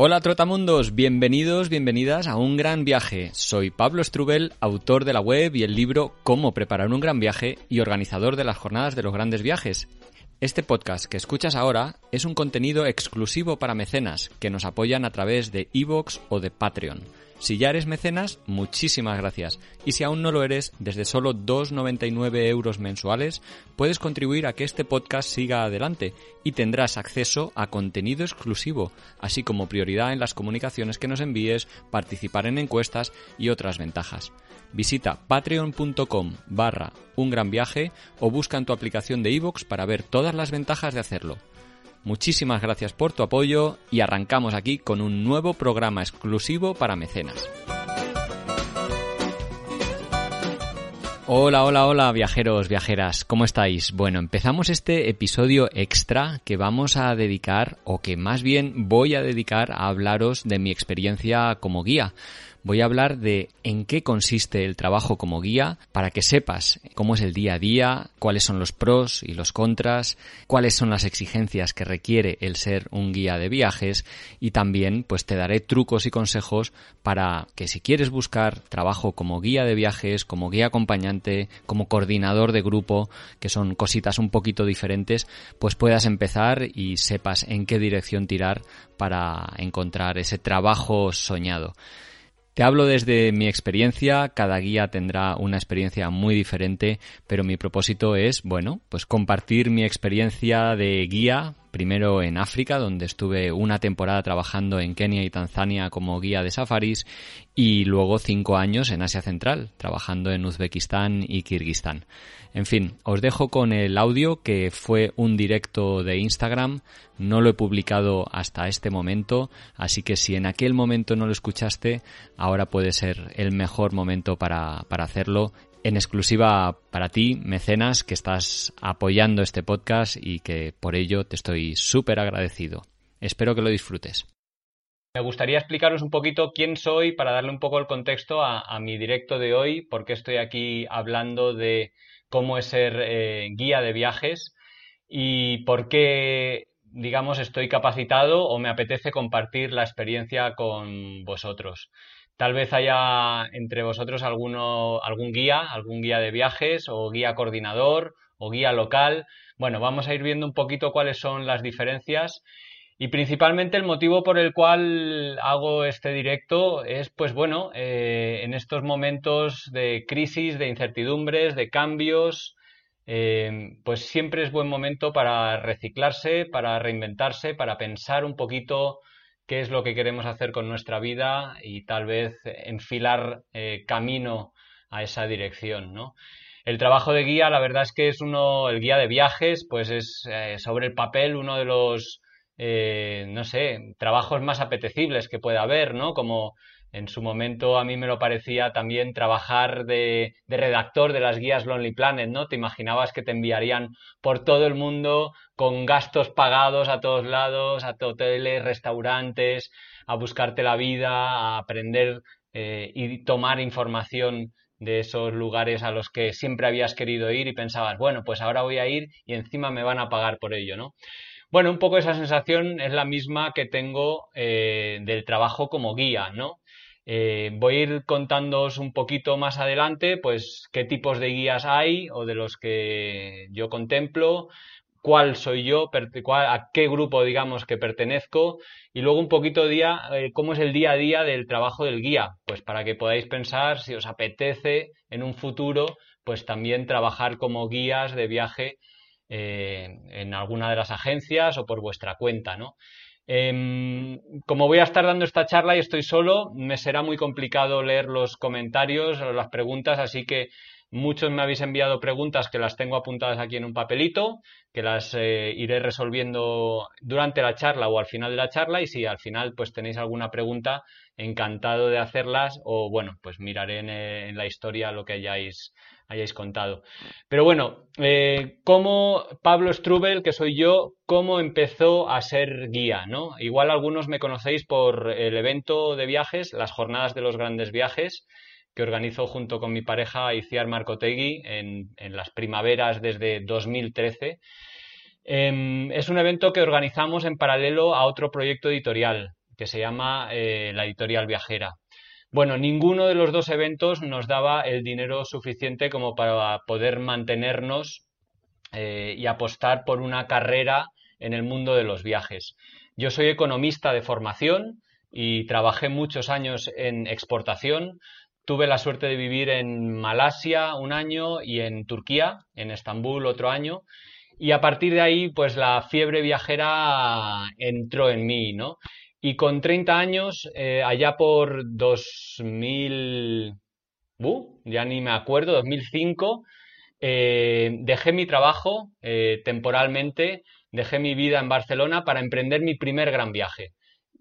Hola Trotamundos, bienvenidos, bienvenidas a un gran viaje. Soy Pablo Strubel, autor de la web y el libro Cómo preparar un gran viaje y organizador de las jornadas de los grandes viajes. Este podcast que escuchas ahora es un contenido exclusivo para mecenas que nos apoyan a través de iVoox o de Patreon. Si ya eres mecenas, muchísimas gracias. Y si aún no lo eres, desde solo 2,99 euros mensuales, puedes contribuir a que este podcast siga adelante y tendrás acceso a contenido exclusivo, así como prioridad en las comunicaciones que nos envíes, participar en encuestas y otras ventajas. Visita patreon.com barra un gran viaje o busca en tu aplicación de iVoox para ver todas las ventajas de hacerlo. Muchísimas gracias por tu apoyo y arrancamos aquí con un nuevo programa exclusivo para mecenas. Hola, hola, hola, viajeros, viajeras, ¿cómo estáis? Bueno, empezamos este episodio extra que vamos a dedicar, o que más bien voy a dedicar a hablaros de mi experiencia como guía voy a hablar de en qué consiste el trabajo como guía para que sepas cómo es el día a día, cuáles son los pros y los contras, cuáles son las exigencias que requiere el ser un guía de viajes y también pues te daré trucos y consejos para que si quieres buscar trabajo como guía de viajes, como guía acompañante, como coordinador de grupo, que son cositas un poquito diferentes, pues puedas empezar y sepas en qué dirección tirar para encontrar ese trabajo soñado. Te hablo desde mi experiencia, cada guía tendrá una experiencia muy diferente, pero mi propósito es, bueno, pues compartir mi experiencia de guía primero en África, donde estuve una temporada trabajando en Kenia y Tanzania como guía de safaris, y luego cinco años en Asia Central, trabajando en Uzbekistán y Kirguistán. En fin, os dejo con el audio que fue un directo de Instagram, no lo he publicado hasta este momento, así que si en aquel momento no lo escuchaste, ahora puede ser el mejor momento para, para hacerlo en exclusiva para ti, mecenas, que estás apoyando este podcast y que por ello te estoy súper agradecido. Espero que lo disfrutes. Me gustaría explicaros un poquito quién soy para darle un poco el contexto a, mi directo de hoy, por qué estoy aquí hablando de cómo es ser eh, guía de viajes y por qué, digamos, estoy capacitado o me apetece compartir la experiencia con vosotros. Tal vez haya entre vosotros alguno, algún guía, algún guía de viajes o guía coordinador o guía local. Bueno, vamos a ir viendo un poquito cuáles son las diferencias y principalmente el motivo por el cual hago este directo es, pues bueno, eh, en estos momentos de crisis, de incertidumbres, de cambios, eh, pues siempre es buen momento para reciclarse, para reinventarse, para pensar un poquito qué es lo que queremos hacer con nuestra vida y tal vez enfilar eh, camino a esa dirección, ¿no? El trabajo de guía, la verdad es que es uno, el guía de viajes, pues es eh, sobre el papel uno de los, eh, no sé, trabajos más apetecibles que puede haber, ¿no? Como en su momento a mí me lo parecía también trabajar de, redactor de las guías Lonely Planet, ¿no? Te imaginabas que te enviarían por todo el mundo con gastos pagados a todos lados, a hoteles, restaurantes, a buscarte la vida, a aprender eh, y tomar información de esos lugares a los que siempre habías querido ir y pensabas, bueno, pues ahora voy a ir y encima me van a pagar por ello, ¿no? Bueno, un poco esa sensación es la misma que tengo eh, del trabajo como guía, ¿no? Eh, voy a ir contándoos un poquito más adelante, pues qué tipos de guías hay o de los que yo contemplo, cuál soy yo, a qué grupo digamos que pertenezco y luego un poquito día, eh, cómo es el día a día del trabajo del guía, pues para que podáis pensar si os apetece en un futuro, pues también trabajar como guías de viaje eh, en alguna de las agencias o por vuestra cuenta, ¿no? Em, como voy a estar dando esta charla y estoy solo, me será muy complicado leer los comentarios o las preguntas, así que muchos me habéis enviado preguntas que las tengo apuntadas aquí en un papelito, que las eh, iré resolviendo durante la charla o al final de la charla y si al final pues tenéis alguna pregunta, encantado de hacerlas o bueno, pues miraré en, en la historia lo que hayáis hayáis contado. Pero bueno, eh, ¿cómo Pablo Strubel, que soy yo, cómo empezó a ser guía? ¿no? Igual algunos me conocéis por el evento de viajes, las jornadas de los grandes viajes, que organizo junto con mi pareja Iciar Marcotegui en, en las primaveras desde 2013. Em, es un evento que organizamos en paralelo a otro proyecto editorial que se llama eh, la editorial viajera. Bueno, ninguno de los dos eventos nos daba el dinero suficiente como para poder mantenernos eh, y apostar por una carrera en el mundo de los viajes. Yo soy economista de formación y trabajé muchos años en exportación. Tuve la suerte de vivir en Malasia un año y en Turquía, en Estambul otro año. Y a partir de ahí, pues la fiebre viajera entró en mí, ¿no? Y con 30 años, eh, allá por 2000, uh, ya ni me acuerdo, 2005, eh, dejé mi trabajo eh, temporalmente, dejé mi vida en Barcelona para emprender mi primer gran viaje.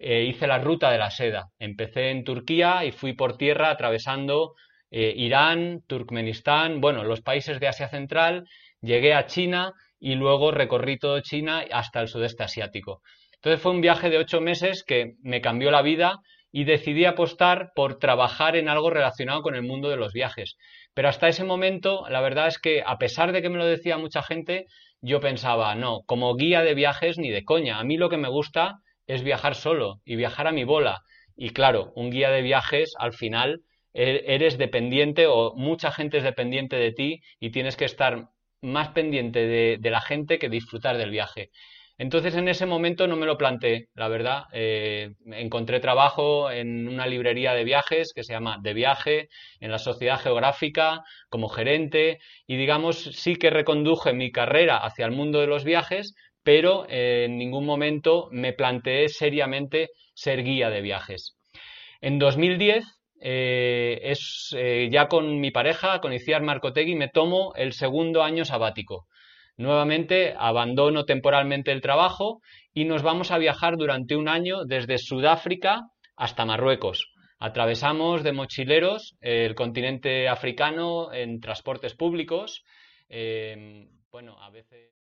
Hice la ruta de la seda. Empecé en Turquía y fui por tierra atravesando Irán, Turkmenistán, bueno, los países de Asia Central, llegué a China y luego recorrí todo China hasta el sudeste asiático. Entonces fue un viaje de ocho meses que me cambió la vida y decidí apostar por trabajar en algo relacionado con el mundo de los viajes. Pero hasta ese momento, la verdad es que a pesar de que me lo decía mucha gente, yo pensaba, no, como guía de viajes ni de coña. A mí lo que me gusta es viajar solo y viajar a mi bola. Y claro, un guía de viajes al final e-, eres dependiente o mucha gente es dependiente de ti y tienes que estar más pendiente de, la gente que disfrutar del viaje. Entonces en ese momento no me lo planteé, la verdad. Eh, encontré trabajo en una librería de viajes que se llama De Viaje, en la Sociedad Geográfica, como gerente, y digamos sí que reconduje mi carrera hacia el mundo de los viajes, pero eh, en ningún momento me planteé seriamente ser guía de viajes. En 2010 eh, es ya con mi pareja, con Iciar Marcotegui, me tomo el segundo año sabático. Nuevamente abandono temporalmente el trabajo y nos vamos a viajar durante un año desde Sudáfrica hasta Marruecos. Atravesamos de mochileros el continente africano en transportes públicos. Eh, bueno, a veces.